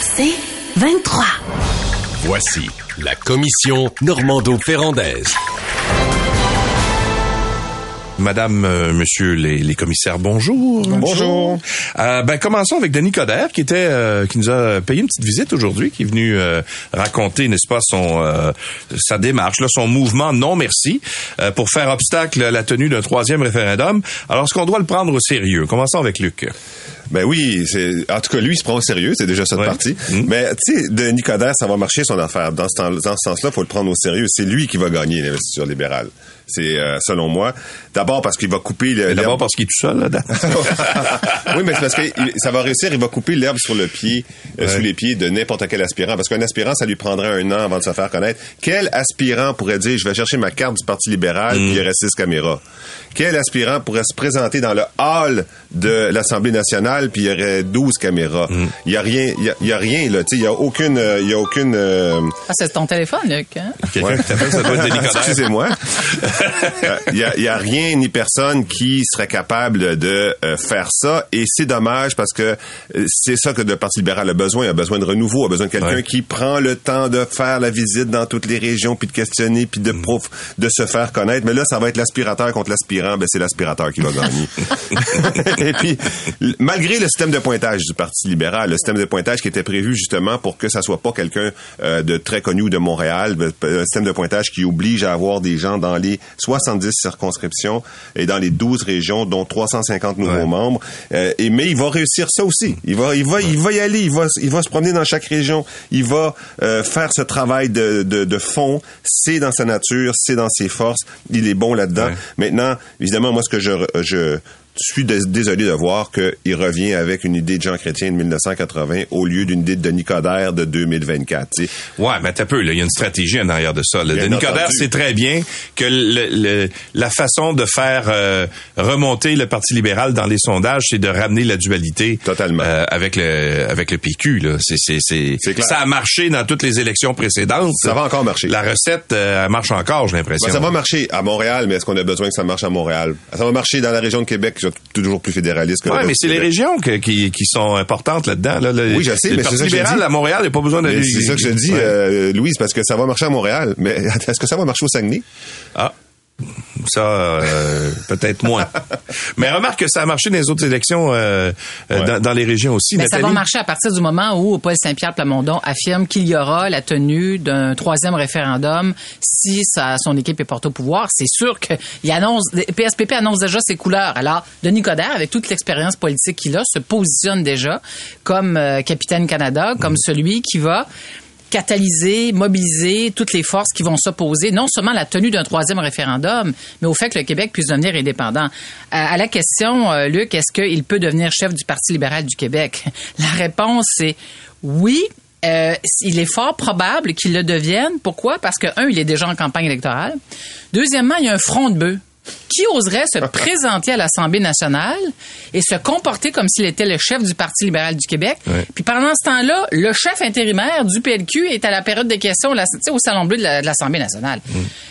C'est 23. Voici la commission Normando-Ferrandaise. Madame, euh, Monsieur les, les commissaires, bonjour. Bonjour. Euh, ben commençons avec Denis Coderre qui était euh, qui nous a payé une petite visite aujourd'hui, qui est venu euh, raconter, n'est-ce pas, son euh, sa démarche, là, son mouvement non merci euh, pour faire obstacle à la tenue d'un troisième référendum. Alors, est-ce qu'on doit le prendre au sérieux? Commençons avec Luc. Ben oui, c'est en tout cas lui il se prend au sérieux, c'est déjà Ouais. partie. Mm. Mais tu sais, Denis Coderre, ça va marcher son affaire. Dans ce, temps- dans ce sens-là, faut le prendre au sérieux. C'est lui qui va gagner l'investiture libérale. C'est euh, selon moi. D'abord parce qu'il va couper le. D'abord l'herbe- parce qu'il est tout seul là-dedans. oui, mais c'est parce que il- ça va réussir. Il va couper l'herbe sur le pied, euh, sous les pieds de n'importe quel aspirant. Parce qu'un aspirant, ça lui prendrait un an avant de se faire connaître. Quel aspirant pourrait dire, je vais chercher ma carte du Parti libéral, puis il y aurait six caméras? Quel aspirant pourrait se présenter dans le hall de l'Assemblée nationale, puis il y aurait 12 caméras? Il y a rien, il y a, il y a rien, là. Tu sais, il y a aucune, euh, il y a aucune, euh, Ah, c'est ton téléphone, Luc. Hein? Quelqu'un Ouais. qui t'appelle, ça doit être. Excusez-moi. Il y, a, y a rien ni personne qui serait capable de euh, faire ça et c'est dommage parce que euh, c'est ça que le Parti libéral a besoin. Il a besoin de renouveau, a besoin de quelqu'un Ouais. qui prend le temps de faire la visite dans toutes les régions puis de questionner puis de Mm. prof- de se faire connaître. Mais là, ça va être l'aspirateur contre l'aspirant. Ben c'est l'aspirateur qui va gagner. et puis, malgré le système de pointage du Parti libéral, le système de pointage qui était prévu justement pour que ça soit pas quelqu'un euh, de très connu ou de Montréal, ben, un système de pointage qui oblige à avoir des gens dans les 70 circonscriptions et dans les 12 régions, dont 350 nouveaux Ouais. membres. Euh, et mais il va réussir ça aussi. Il va, il va, il va y aller. Il va, il va se promener dans chaque région. Il va euh, faire ce travail de, de, de fond. C'est dans sa nature, c'est dans ses forces. Il est bon là-dedans. Ouais. Maintenant, évidemment, moi, ce que je, je suis dés- désolé de voir qu'il revient avec une idée de Jean Chrétien de 1980 au lieu d'une idée de Denis Coderre de 2024. tu sais. Ouais, mais t'as peu. Il y a une stratégie en arrière de ça. là. Entendu. Coderre sait très bien que le- le- la façon de faire euh, remonter le Parti libéral dans les sondages, c'est de ramener la dualité Totalement. euh, avec le avec le PQ. Là. C'est, c'est, c'est, C'est clair. ça a marché dans toutes les élections précédentes. Ça va encore marcher. La recette, euh, elle marche encore, j'ai l'impression. Ben, ça va marcher à Montréal, mais est-ce qu'on a besoin que ça marche à Montréal? Ça va marcher dans la région de Québec, est toujours plus fédéraliste que reste mais c'est les régions que- qui, qui sont importantes là-dedans. Là. Oui, je sais, mais c'est ça que je libéral dis. à Montréal, il n'y a pas besoin. Mais C'est ça que je dis, Ouais. euh, Louise, parce que ça va marcher à Montréal. Mais est-ce que ça va marcher au Saguenay? Ah. Ça, euh, peut-être moins. Mais remarque que ça a marché dans les autres élections euh, euh, Ouais. dans, dans les régions aussi. Mais Ben, ça va marcher à partir du moment où Paul Saint-Pierre Plamondon affirme qu'il y aura la tenue d'un troisième référendum si son équipe est portée au pouvoir. C'est sûr que il annonce, le PSPP annonce déjà ses couleurs. Alors, Denis Coderre, avec toute l'expérience politique qu'il a, se positionne déjà comme euh, capitaine Canada, comme celui qui va catalyser, mobiliser toutes les forces qui vont s'opposer, non seulement à la tenue d'un troisième référendum, mais au fait que le Québec puisse devenir indépendant. À, à la question, euh, Luc, est-ce qu'il peut devenir chef du Parti libéral du Québec? La réponse est oui. Euh, il est fort probable qu'il le devienne. Pourquoi? Parce que, un, il est déjà en campagne électorale. Deuxièmement, il y a un front de bœuf. Qui oserait se présenter à l'Assemblée nationale et se comporter comme s'il était le chef du Parti libéral du Québec? Puis pendant ce temps-là, le chef intérimaire du PLQ est à la période des questions au Salon Bleu de la- de l'Assemblée nationale.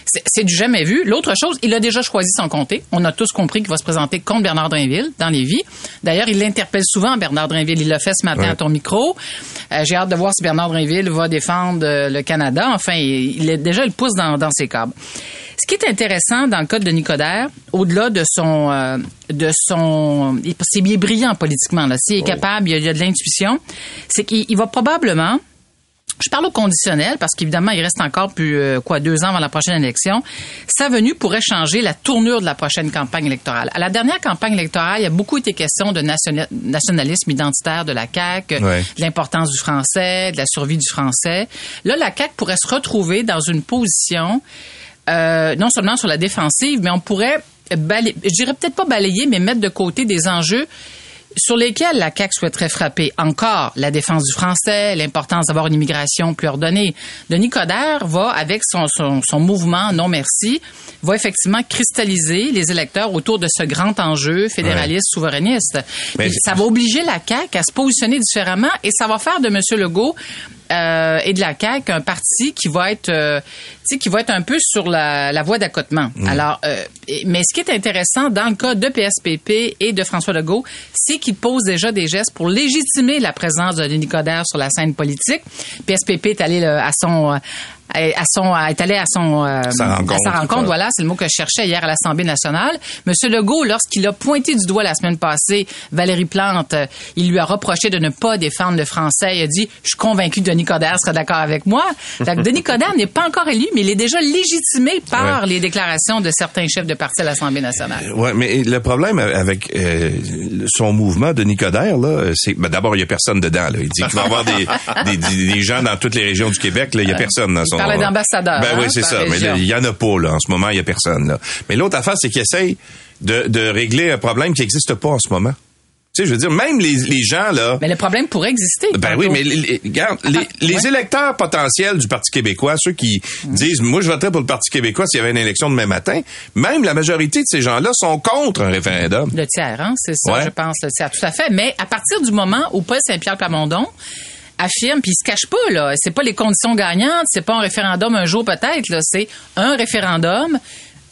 C'est- C'est du jamais vu. L'autre chose, il a déjà choisi son comté. On a tous compris qu'il va se présenter contre Bernard Drinville dans les vies. D'ailleurs, il l'interpelle souvent, Bernard Drinville. Il l'a fait ce matin à ton micro. Euh, J'ai hâte de voir si Bernard Drinville va défendre euh, le Canada. Enfin, il, il est déjà le pouce dans, dans ses câbles. Ce qui est intéressant dans le cas de Au-delà de son, euh, de son, c'est est brillant politiquement là. S'il est capable, il y a, de l'intuition, c'est qu'il il va probablement je parle au conditionnel parce qu'évidemment, il reste encore plus euh, quoi deux ans avant la prochaine élection. Sa venue pourrait changer la tournure de la prochaine campagne électorale. À la dernière campagne électorale, il y a beaucoup été question de nationa- nationalisme identitaire de la CAQ, Ouais. de l'importance du français, de la survie du français. Là, la CAQ pourrait se retrouver dans une position euh, non seulement sur la défensive, mais on pourrait balayer, je dirais peut-être pas balayer, mais mettre de côté des enjeux sur lesquels la CAQ souhaiterait frapper encore la défense du français, l'importance d'avoir une immigration plus ordonnée. Denis Coderre va, avec son, son, son mouvement Non Merci, va effectivement cristalliser les électeurs autour de ce grand enjeu fédéraliste, souverainiste. Mais- ça va obliger la CAQ à se positionner différemment et ça va faire de M. Legault euh, et de la CAQ un parti qui va être, euh, tu sais, qui va être un peu sur la, la voie d'accotement. Alors, euh, mais ce qui est intéressant dans le cas de PSPP et de François Legault, c'est qu'il pose déjà des gestes pour légitimer la présence de Denis Coderre sur la scène politique. PSPP est allé là, à son euh, à son est allé à son euh, Sa rencontre. à sa rencontre voilà c'est le mot que je cherchais hier à l'Assemblée nationale Monsieur Legault lorsqu'il a pointé du doigt la semaine passée Valérie Plante euh, il lui a reproché de ne pas défendre le français il a dit je suis convaincu que Denis Coderre sera d'accord avec moi Donc, Denis Coderre n'est pas encore élu mais il est déjà légitimé par Ouais. les déclarations de certains chefs de parti à l'Assemblée nationale Ouais, mais le problème avec euh, son mouvement de Nicodère, là, c'est ben, d'abord il y a personne dedans. Là. Il dit qu'il va y avoir des, des, des- gens dans toutes les régions du Québec. Là, il y a personne dans son. parlait d'ambassadeurs, Ben hein, oui, c'est par ça. Mais région. il y en a pas là. En ce moment, il y a personne. Là. Mais l'autre affaire, c'est qu'il essaye de, de régler un problème qui n'existe pas en ce moment. Tu sais, je veux dire, même les, les gens là. mais le problème pourrait exister Ben oui, mais les- les- les, Attends, les ouais. électeurs potentiels du Parti québécois, ceux qui disent, moi, je voterais pour le Parti québécois s'il y avait une élection demain matin, même la majorité de ces gens-là sont contre un référendum. Le tiers, hein, c'est ça, Ouais. je pense, le tiers, tout à fait. Mais à partir du moment où Paul Saint-Pierre Plamondon affirme, puis il se cache pas, là, c'est pas les conditions gagnantes, c'est pas un référendum un jour peut-être, là, c'est un référendum.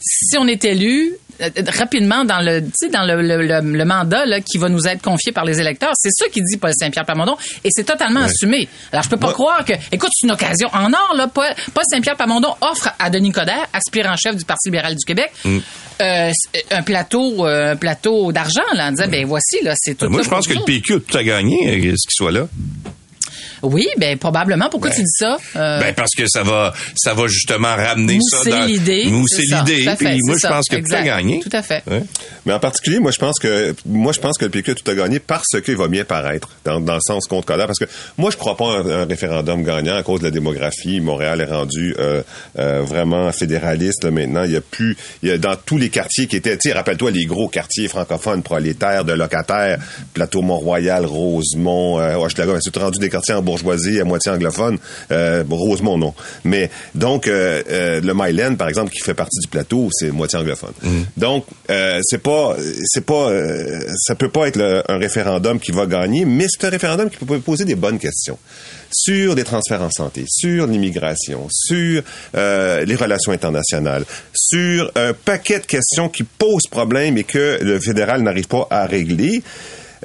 Si on est élu euh, rapidement dans le, tu sais, dans le, le, le- le mandat là, qui va nous être confié par les électeurs, c'est ça qui dit Paul Saint-Pierre Plamondon, et c'est totalement assumé. Alors je peux pas Ouais. croire que, écoute, c'est une occasion en or là. Paul, Paul Saint-Pierre Plamondon offre à Denis Coderre, aspirant chef du Parti libéral du Québec, Mm. euh, un plateau, euh, un plateau d'argent là, en disant ben voici là, c'est tout. Ben, moi, là je pense que le. PQ a tout à gagner, euh, ce qu'il soit là. Oui, ben probablement. Pourquoi tu dis ça? Euh, Ben parce que ça va, ça va justement ramener ça mousser dans l'idée. mousser c'est l'idée. tout à fait, Puis moi, c'est je ça, pense que tout a gagné. Tout à fait. Ouais. Mais en particulier, moi, je pense que moi, je pense que le PQ a tout à gagner parce qu'il va bien paraître dans, dans le sens contre Coderre. Parce que moi, je crois pas à un, un référendum gagnant à cause de la démographie. Montréal est rendu euh, euh, vraiment fédéraliste là, maintenant. Il y a plus, il y a dans tous les quartiers qui étaient, tu sais, rappelle-toi les gros quartiers francophones, prolétaires, de locataires, Plateau Mont-Royal, Rosemont, euh, Hochelaga. C'est tout rendu des quartiers en bourgeoisie à moitié anglophone. Euh, Rosemont non. Mais donc euh, euh, le Myland, par exemple, qui fait partie du plateau, c'est moitié anglophone. Donc euh, c'est pas, c'est pas, ça peut pas être le- un référendum qui va gagner, mais c'est un référendum qui peut poser des bonnes questions sur les transferts en santé, sur l'immigration, sur euh, les relations internationales, sur un paquet de questions qui posent problème et que le fédéral n'arrive pas à régler.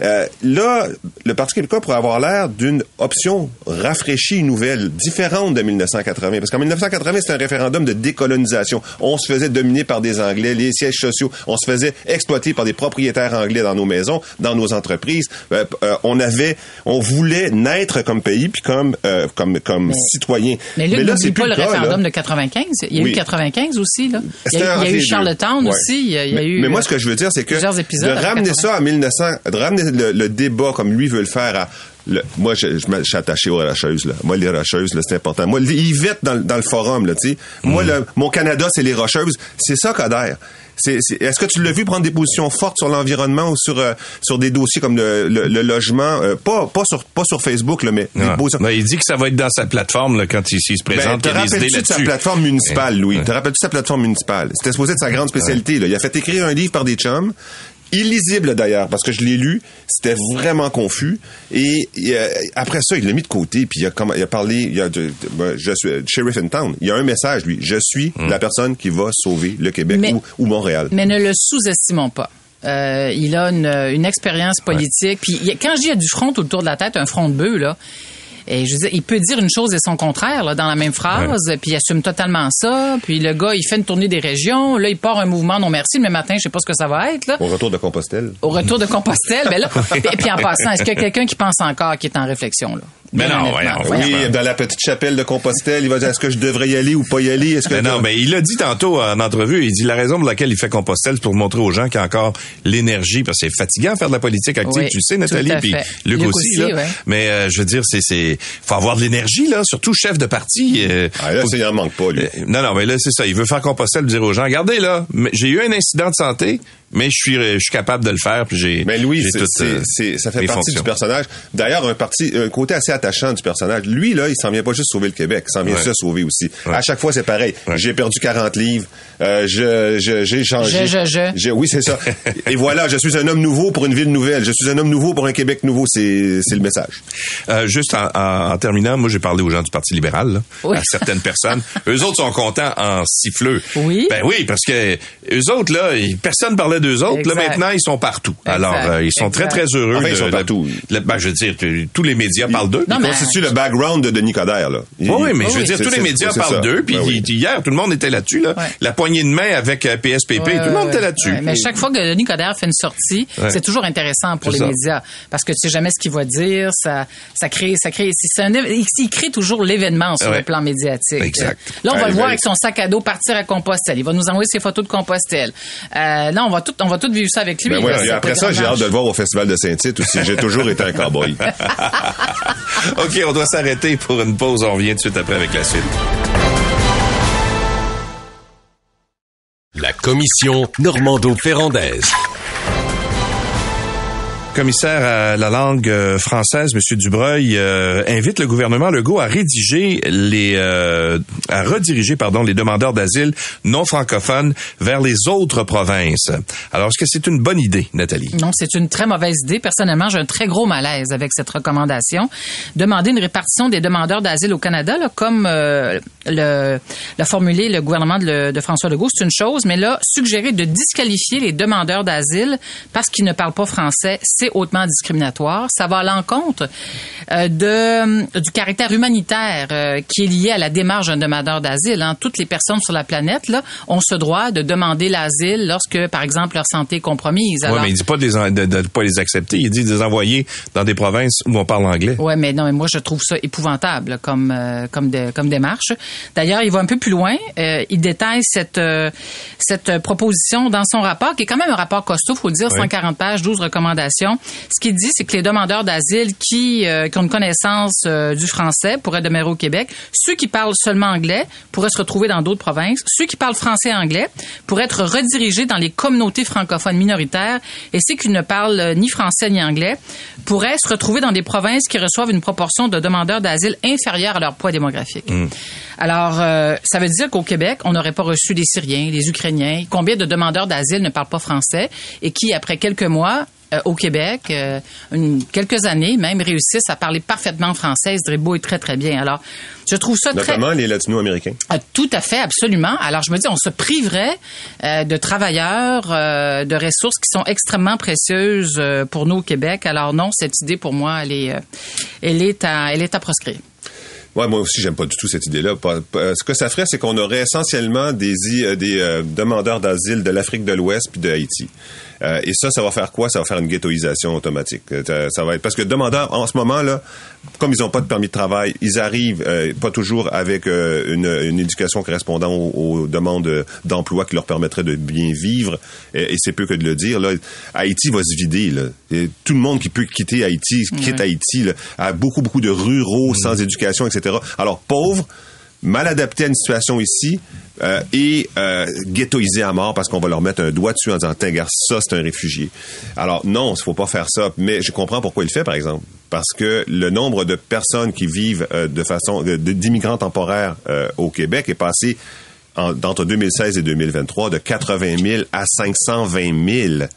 Euh, là, le Parti québécois pourrait avoir l'air d'une option rafraîchie, nouvelle, différente de 1980. Parce qu'en 1980, c'était un référendum de décolonisation. On se faisait dominer par des Anglais, les sièges sociaux, on se faisait exploiter par des propriétaires anglais dans nos maisons, dans nos entreprises. Euh, euh, on avait, on voulait naître comme pays puis comme euh, comme comme citoyen. Mais là, plus pas le là. référendum de 95. Il y a Oui. eu 95 aussi, là. Il y a, il y a entre eu. Charlottetown Ouais. aussi. Il y a, il y a mais, eu. mais moi, ce que je veux dire, c'est que de ramener 80. ça à 1900, de ramener le, le débat comme lui veut le faire à le- moi, je, je, me- je suis attaché aux rocheuses. Là. Moi, les rocheuses, là, c'est important. Moi, Yvette dans, le- dans le forum, là, tu sais. Moi, Mm. le, mon Canada, c'est les rocheuses. C'est ça c'est- est-ce que tu l'as vu prendre des positions fortes sur l'environnement ou sur euh, sur des dossiers comme le, le, le logement, euh, pas pas sur pas sur Facebook là, mais des Ben, il dit que ça va être dans sa plateforme là, quand il, se ben, présente. te des idées rappelles-tu de sa plateforme municipale. Louis? Ouais. Te rappelles-tu de sa plateforme municipale? C'était supposé être sa grande spécialité. Là. Il a fait écrire un livre par des chums. Illisible d'ailleurs, parce que je l'ai lu, c'était vraiment confus. Et, euh, après ça, il l'a mis de côté, puis il a, comm- il a parlé, il a de, de- ben, je suis sheriff in town. Il y a un message, lui. Je suis Hmm. la personne qui va sauver le Québec Mais- ou, ou Montréal. Mais ne le sous-estimons pas. Euh, il a une, une expérience politique. Puis il y a- quand je dis il y a du front autour de la tête, un front de bœuf, là, et je veux dire, il peut dire une chose et son contraire là, dans la même phrase, puis il assume totalement ça. Puis le gars, il fait une tournée des régions. Là, il part un mouvement non merci. Le matin, je sais pas ce que ça va être. Là. Au retour de Compostelle. Au retour de Compostelle, ben là, et puis en passant, est-ce qu'il y a quelqu'un qui pense encore qui est en réflexion là? Ben Bien non, voyons, Oui, dans la petite chapelle de Compostelle, il va dire est-ce que je devrais y aller ou pas y aller? Est-ce que Ben non, mais il a dit tantôt en entrevue, il dit la raison pour laquelle il fait Compostelle, c'est pour montrer aux gens qu'il y a encore l'énergie, parce que c'est fatigant faire de la politique active, Oui, tu le sais, Nathalie, puis. Luc, Luc aussi. aussi, là. ouais. Mais euh, je veux dire, c'est c'est faut avoir de l'énergie là, surtout chef de parti. euh, Ah, là, faut- ça, il en manque pas, lui. Euh, non, non, mais là, c'est ça. Il veut faire Compostelle, dire aux gens, regardez là, mais j'ai eu un incident de santé, mais je suis, je suis capable de le faire, puis j'ai. Mais Louis, j'ai c'est, c'est- euh, c'est- ça fait partie fonctions. du personnage. D'ailleurs, un parti, un côté assez attachant du personnage. Lui, là, il s'en vient pas juste sauver le Québec, il s'en vient Ouais. se sauver aussi. Ouais. À chaque fois, c'est pareil. Ouais. J'ai perdu 40 livres, euh, je, je, j'ai changé. Je, je, je. oui, c'est ça. Et voilà, je suis un homme nouveau pour une ville nouvelle. Je suis un homme nouveau pour un Québec nouveau. C'est, c'est le message. Euh, juste en, en- en terminant, moi j'ai parlé aux gens du Parti libéral, là, Oui. à certaines personnes. eux autres sont contents en siffleux. Oui. Ben oui, parce que eux autres là, personne parlait d'eux autres. Là maintenant, ils sont partout. Exact. Alors euh, ils sont très Exact. très heureux. Enfin, ils sont de- partout. ben, je veux dire, tous les médias parlent d'eux. Non, mais- constitue le background de Denis Coderre, là. Il- Oui, mais Oui, je veux dire, tous les médias parlent d'eux. Puis Ben oui. hier, tout le monde était là-dessus. Là. Ouais. La poignée de main avec euh, PSPP, Ouais, tout le monde ouais, était là-dessus. ouais. Mais chaque fois que Denis Coderre fait une sortie, Ouais. c'est toujours intéressant pour les ça. médias parce que tu sais jamais ce qu'il va dire. Ça, ça crée, ça crée. un il, crée toujours l'événement sur Ouais. le plan médiatique. Exact. Là, on va le voir avec son sac à dos partir à Compostelle. Il va nous envoyer ses photos de Compostelle. Euh, là, on va tout, on va tout vivre ça avec lui. Ben là, après ça, j'ai hâte de le voir au Festival de Saint-Tite aussi. J'ai toujours été un cowboy. OK, on doit s'arrêter pour une pause. On revient tout de suite après avec la suite. La commission Normando-Ferrandaise. Commissaire à la langue euh, française, M. Dubreuil, euh, invite le gouvernement Legault à rédiger les, euh, à rediriger, pardon, les demandeurs d'asile non francophones vers les autres provinces. Alors, est-ce que c'est une bonne idée, Nathalie? Non, c'est une très mauvaise idée. Personnellement, j'ai un très gros malaise avec cette recommandation. Demander une répartition des demandeurs d'asile au Canada, là, comme euh, le, l'a formulé le gouvernement de, le- de François Legault, c'est une chose, mais là, suggérer de disqualifier les demandeurs d'asile parce qu'ils ne parlent pas français, c'est hautement discriminatoire. Ça va à l'encontre euh, de, du caractère humanitaire euh, qui est lié à la démarche d'un demandeur d'asile. hein. Toutes les personnes sur la planète là, ont ce droit de demander l'asile lorsque, par exemple, leur santé est compromise. Oui, mais il dit pas de, en- de, de pas les accepter. Il dit de les envoyer dans des provinces où on parle anglais. Ouais, mais non, mais moi je trouve ça épouvantable là, comme euh, comme de- comme démarche. D'ailleurs, il va un peu plus loin. Euh, il détaille cette euh, cette proposition dans son rapport, qui est quand même un rapport costaud, faut le dire, Oui. 140 pages, 12 recommandations. Ce qu'il dit, c'est que les demandeurs d'asile qui euh, qui ont une connaissance euh, du français pourraient demeurer au Québec. Ceux qui parlent seulement anglais pourraient se retrouver dans d'autres provinces. Ceux qui parlent français et anglais pourraient être redirigés dans les communautés francophones minoritaires. Et ceux qui ne parlent euh, ni français ni anglais pourraient se retrouver dans des provinces qui reçoivent une proportion de demandeurs d'asile inférieure à leur poids démographique. Alors, euh, ça veut dire qu'au Québec, on n'aurait pas reçu des Syriens, des Ukrainiens. Combien de demandeurs d'asile ne parlent pas français et qui, après quelques mois, euh, au Québec, euh, une- quelques années même, réussissent à parler parfaitement français, se débrouillent très, très bien. Alors, je trouve ça très... Notamment les latino-américains. Ah, tout à fait, absolument. Alors, je me dis, on se priverait euh, de travailleurs, de ressources qui sont extrêmement précieuses pour nous au Québec. Alors non, cette idée, pour moi, elle est, elle est, à, elle est à proscrire. Ouais, moi aussi, j'aime pas du tout cette idée-là. Ce que ça ferait, c'est qu'on aurait essentiellement des, des demandeurs d'asile de l'Afrique de l'Ouest puis de Haïti. Euh, et ça, ça va faire quoi? Ça va faire une ghettoisation automatique. Euh, Ça, ça va être parce que demandeurs, en ce moment là, comme ils n'ont pas de permis de travail, ils arrivent euh, pas toujours avec euh, une, une éducation correspondant aux, aux demandes d'emploi qui leur permettrait de bien vivre. Et, et c'est peu que de le dire. Là, Haïti va se vider. Là. Et tout le monde qui peut quitter Haïti quitte Haïti. Là, à beaucoup beaucoup de ruraux sans éducation, etc. Alors pauvres mal adaptés à une situation ici euh, et euh, à mort parce qu'on va leur mettre un doigt dessus en disant Tiens, gars, ça c'est un réfugié. Alors non, il faut pas faire ça, mais je comprends pourquoi il le fait par exemple. Parce que le nombre de personnes qui vivent euh, de façon d'immigrants temporaires euh, au Québec est passé en- entre 2016 et 2023 de 80 000 à 520 000.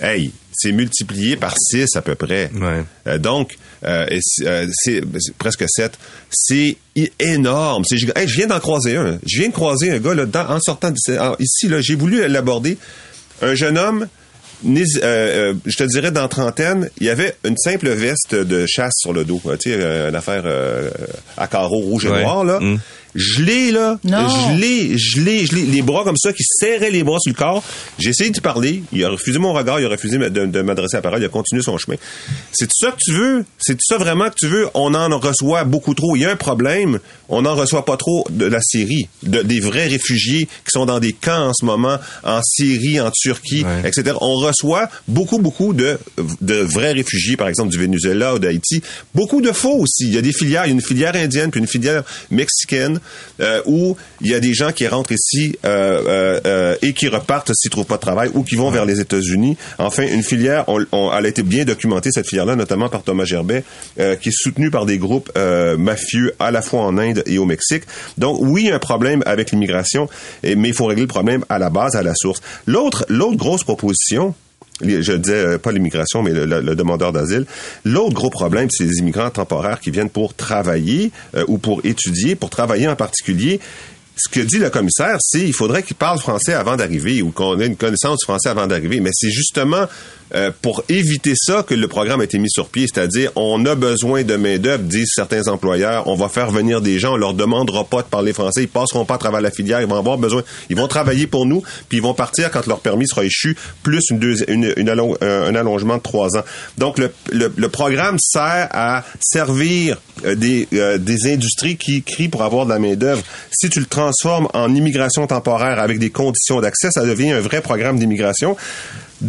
Hey, c'est multiplié par 6 à peu près. Ouais. Euh, donc, euh, euh, c'est- presque 7. C'est énorme. C'est hey, je viens d'en croiser un. Je viens de croiser un gars là, dans- en sortant ici. Là, j'ai voulu l'aborder. Un jeune homme, euh, je te dirais dans trentaine, il avait une simple veste de chasse sur le dos. Tu sais, une affaire à carreaux rouge et Ouais. noir là. Mm. Je l'ai là, Non. je l'ai, je l'ai, je l'ai, les bras comme ça qui serraient les bras sur le corps. J'ai essayé d'y parler, il a refusé mon regard, il a refusé de, de m'adresser la parole, il a continué son chemin. C'est ça que tu veux? C'est ça vraiment que tu veux? On en reçoit beaucoup trop. Il y a un problème, on n'en reçoit pas trop de la Syrie, de, des vrais réfugiés qui sont dans des camps en ce moment, en Syrie, en Turquie, Ouais. etc. On reçoit beaucoup, beaucoup de, de vrais réfugiés, par exemple du Venezuela ou d'Haïti. Beaucoup de faux aussi. Il y a des filières, il y a une filière indienne puis une filière mexicaine. Euh, où il y a des gens qui rentrent ici euh, euh, euh, et qui repartent s'ils trouvent pas de travail ou qui vont vers les États-Unis. Enfin, une filière, on, on- elle a été bien documentée cette filière-là, notamment par Thomas Gerbet, euh, qui est soutenue par des groupes mafieux à la fois en Inde et au Mexique. Donc oui, il y a un problème avec l'immigration, mais il faut régler le problème à la base, à la source. L'autre, l'autre grosse proposition, je disais euh, pas l'immigration, mais le, le- le demandeur d'asile. L'autre gros problème, c'est les immigrants temporaires qui viennent pour travailler euh, ou pour étudier, pour travailler en particulier. Ce que dit le commissaire, c'est il faudrait qu'il parle français avant d'arriver ou qu'on ait une connaissance du français avant d'arriver. Mais c'est justement euh, pour éviter ça que le programme a été mis sur pied, c'est-à-dire on a besoin de main d'œuvre, disent certains employeurs, on va faire venir des gens, on leur demandera pas de parler français, ils passeront pas à travers la filière, ils vont avoir besoin, ils vont travailler pour nous, puis ils vont partir quand leur permis sera échu, plus une deuxi- une, allon- un, allongement de trois ans. Donc le, le, le programme sert à servir euh, des, euh, des industries qui crient pour avoir de la main d'œuvre. Si tu le transformes en immigration temporaire avec des conditions d'accès, ça devient un vrai programme d'immigration.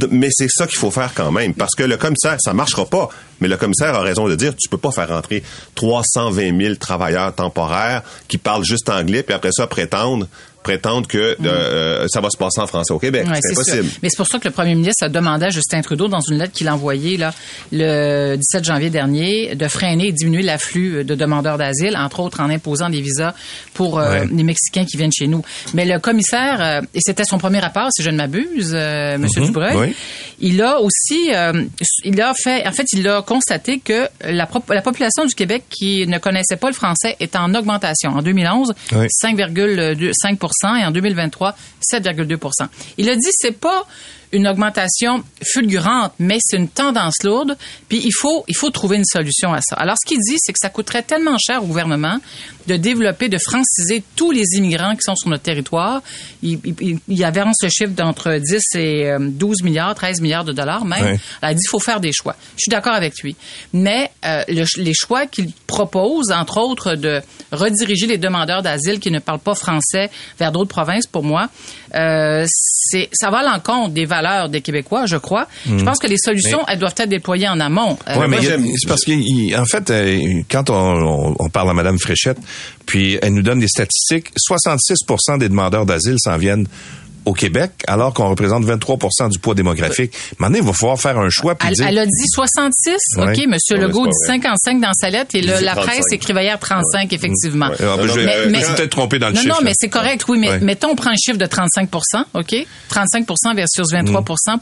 Mais c'est ça qu'il faut faire quand même, parce que le commissaire, ça marchera pas. Mais le commissaire a raison de dire, tu peux pas faire rentrer 320 000 travailleurs temporaires qui parlent juste anglais, puis après ça prétendent prétendent que euh, euh, ça va se passer en français au Québec. Ouais, c'est impossible. sûr. Mais c'est pour ça que le premier ministre a demandé à Justin Trudeau, dans une lettre qu'il a envoyée là, le 17 janvier dernier, de freiner et diminuer l'afflux de demandeurs d'asile, entre autres en imposant des visas pour euh, Ouais. les Mexicains qui viennent chez nous. Mais le commissaire, euh, et c'était son premier rapport, si je ne m'abuse, euh, Monsieur Dubreuil, oui. il a aussi, euh, il a fait, en fait, il a constaté que la population du Québec qui ne connaissait pas le français est en augmentation. En 2011, Oui. 5,5 et en 2023, 7,2 Il a dit c'est pas une augmentation fulgurante, mais c'est une tendance lourde. Puis il faut il faut trouver une solution à ça. Alors ce qu'il dit, c'est que ça coûterait tellement cher au gouvernement de développer, de franciser tous les immigrants qui sont sur notre territoire. Il, il, il avance le chiffre d'entre 10 et euh, 12 milliards, 13 milliards de dollars même. Oui. Alors, il dit il faut faire des choix. Je suis d'accord avec lui. Mais euh, le- les choix qu'il propose, entre autres, de rediriger les demandeurs d'asile qui ne parlent pas français vers d'autres provinces, pour moi, euh, c'est ça va à l'encontre des valeurs des Québécois, je crois. Je pense que les solutions, elles doivent être déployées en amont. Euh, mais j'aime- c'est parce qu'en fait, euh, quand on, parle à Madame Fréchette, puis elle nous donne des statistiques, 66% des demandeurs d'asile s'en viennent au Québec, alors qu'on représente 23% du poids démographique. Maintenant, il va falloir faire un choix puis Elle, dire... elle a dit 66, Ouais. OK, Monsieur Ouais, Legault mais dit c'est pas 55 dans sa lettre et le- la 35. presse écrivait hier 35, effectivement. Ouais. Ah, ben, Non, je, non, mais- je me mais- suis peut-être trompé dans le non, chiffre. non, mais là. c'est correct, oui, mais Ouais. mettons, on prend un chiffre de 35 OK? 35% versus 23%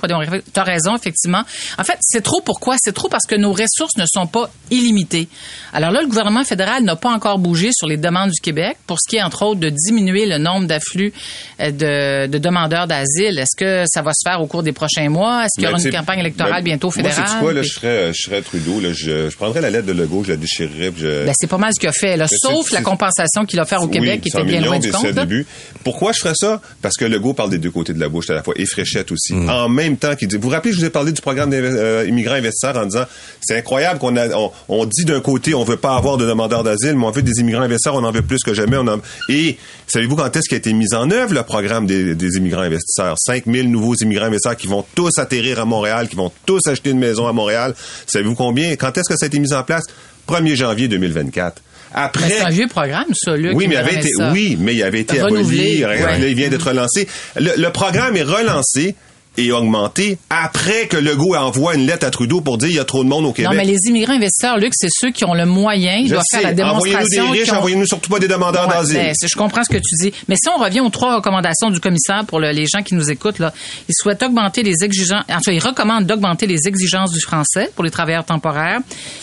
Tu as raison, effectivement. En fait, c'est trop pourquoi? C'est trop parce que nos ressources ne sont pas illimitées. Alors là, le gouvernement fédéral n'a pas encore bougé sur les demandes du Québec pour ce qui est, entre autres, de diminuer le nombre d'afflux euh, de, de demandeurs d'asile. Est-ce que ça va se faire au cours des prochains mois? Est-ce qu'il y Ben, aura une campagne électorale ben, bientôt fédérale? Moi, c'est quoi, là, je serais, je serais Trudeau, là, je, je prendrais la lettre de Legault, je la déchirerais, je... Ben, c'est pas mal ce qu'il a fait, là, sauf la compensation qu'il a offert au Québec, qui 100 était bien millions, loin du compte. début. Pourquoi je ferais ça? Parce que Legault parle des deux côtés de la bouche à la fois, et Fréchette aussi. Mm. En même temps qu'il dit, vous vous rappelez, je vous ai parlé du programme d'immigrants investisseurs en disant, c'est incroyable qu'on a, on, on dit d'un côté, on veut pas avoir de demandeurs d'asile, mais on veut des immigrants investisseurs, on en veut plus que jamais. On en... Et savez-vous quand est-ce qu'il a été mis en œuvre, le programme des, des immigrants investisseurs? 5000 nouveaux immigrants investisseurs qui vont tous atterrir à Montréal, qui vont tous acheter une maison à Montréal. Savez-vous combien? Quand est-ce que ça a été mis en place? 1er janvier 2024. Après, Mais c'est un vieux programme, ça, Luc. oui, mais il avait été, ça. oui, mais il avait été Renouvelé, aboli. ouais. Là, il vient d'être relancé. Le, le programme est relancé et augmenté après que Legault envoie une lettre à Trudeau pour dire il y a trop de monde au Québec. Non, mais les immigrants investisseurs, Luc, c'est ceux qui ont le moyen, ils Je doivent faire la Envoyez-nous démonstration. des riches, ont- envoyez-nous surtout pas des demandeurs Ouais, d'asile. ben, je comprends ce que tu dis. Mais si on revient aux trois recommandations du commissaire pour le- les gens qui nous écoutent, là, il souhaite augmenter les exigences, enfin, il recommande d'augmenter les exigences du français pour les travailleurs temporaires.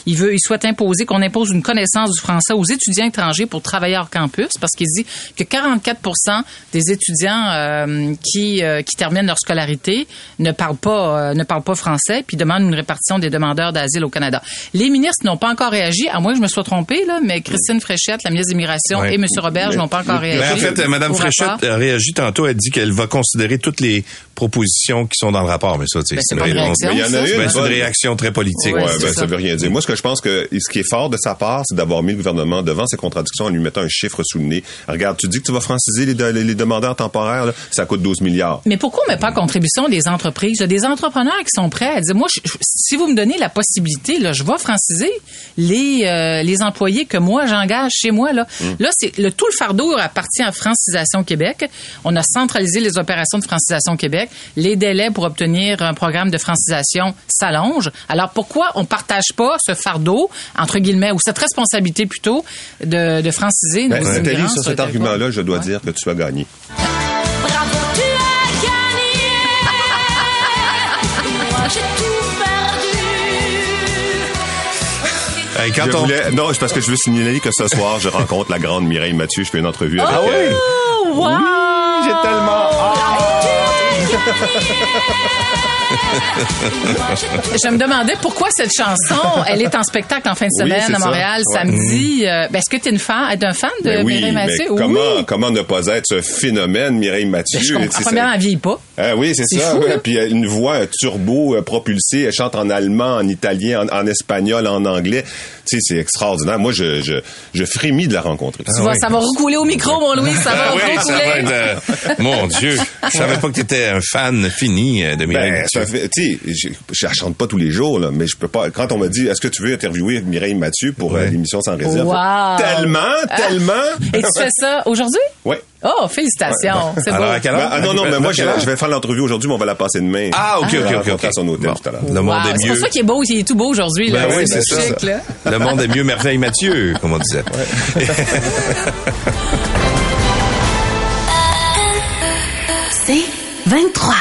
Il veut, il souhaite imposer qu'on impose une connaissance du français aux étudiants étrangers pour travailler hors campus parce qu'il dit que 44% des étudiants euh, qui, euh, qui terminent leur scolarité ne parlent pas, euh, ne parlent pas français puis demandent une répartition des demandeurs d'asile au Canada. Les ministres n'ont pas encore réagi, à moins que je me sois trompée, là, mais Christine Fréchette, la ministre de l'Immigration, Ouais. et M. Roberge n'ont pas encore réagi. Ben, en fait, au Mme rapport. Fréchette a réagi tantôt. Elle dit qu'elle va considérer toutes les propositions qui sont dans le rapport, mais ça, tu sais, Ben, c'est une réaction, Mais il y en a ça, une, Ben, c'est une bonne. réaction très politique. Ouais, Ouais, c'est ben, ça. ça veut rien dire. Moi, ce que je pense que ce qui est fort de sa part, c'est d'avoir mis le gouvernement devant ses contradictions en lui mettant un chiffre sous le nez. Regarde, tu dis que tu vas franciser les, de- les demandeurs temporaires, là, ça coûte 12 milliards. Mais pourquoi on met pas à contribution des entreprises? Il y a des entrepreneurs qui sont prêts à dire, moi, je- si vous me donnez la possibilité, là, je vais franciser les, euh, les employés que moi, j'engage chez moi. Là, là c'est le tout le fardeau appartient à Francisation Québec. On a centralisé les opérations de Francisation Québec. Les délais pour obtenir un programme de francisation s'allongent. Alors, pourquoi on partage pas ce fardeau, entre guillemets, ou cette responsabilité plutôt, de, de franciser Ben, nos Nathalie, sur sur cet argument-là, je dois Ouais. dire que tu as gagné. Hey, quand Je on... voulais- non, c'est parce que je veux signaler que ce soir, je rencontre la grande Mireille Mathieu. Je fais une entrevue avec elle. Oh, wow! J'ai tellement Je me demandais pourquoi cette chanson, elle est en spectacle en fin de semaine à ça. Montréal Ouais. samedi. Euh, ben, Est-ce que tu es une fan, es un fan de Ben oui, Mireille mais Mathieu? comment, oui. comment ne pas être ce phénomène, Mireille Mathieu? Ben, je comprends. Premièrement, elle vieillit pas. Ah oui, c'est ça. fou, ouais. là. Puis euh, une voix turbo euh, propulsée, elle chante en allemand, en italien, en, en espagnol, en anglais. Tu sais, c'est extraordinaire. Moi, je, je, je frémis de la rencontrer. Tu vois, ça va recouler au micro, mon Louis, ça va Ah oui, ça va recouler. être, euh, mon Dieu, je savais pas que tu étais un fan fini de Mireille Ben, Mathieu. Ça fait, tu sais, je, la chante pas tous les jours, là, mais je peux pas. Quand on m'a dit, est-ce que tu veux interviewer Mireille Mathieu pour euh, Ouais. l'émission sans réserve? Wow. Tellement, tellement. Et tu fais ça aujourd'hui? Ouais. Oh, félicitations. C'est beau. Alors, à quelle Ben, heure? ah non, non, mais moi, je, vais faire l'entrevue aujourd'hui, mais on va la passer demain. Ah, ok, ok, ok, rencontrer ok. à son hôtel Bon. tout à l'heure. Le monde Wow, est C'est pour mieux. ça qu'il est beau, il est tout beau aujourd'hui. là. Ben oui, C'est c'est ça. chic, là. Le monde est mieux merveille Mathieu, comme on disait. C'est 23.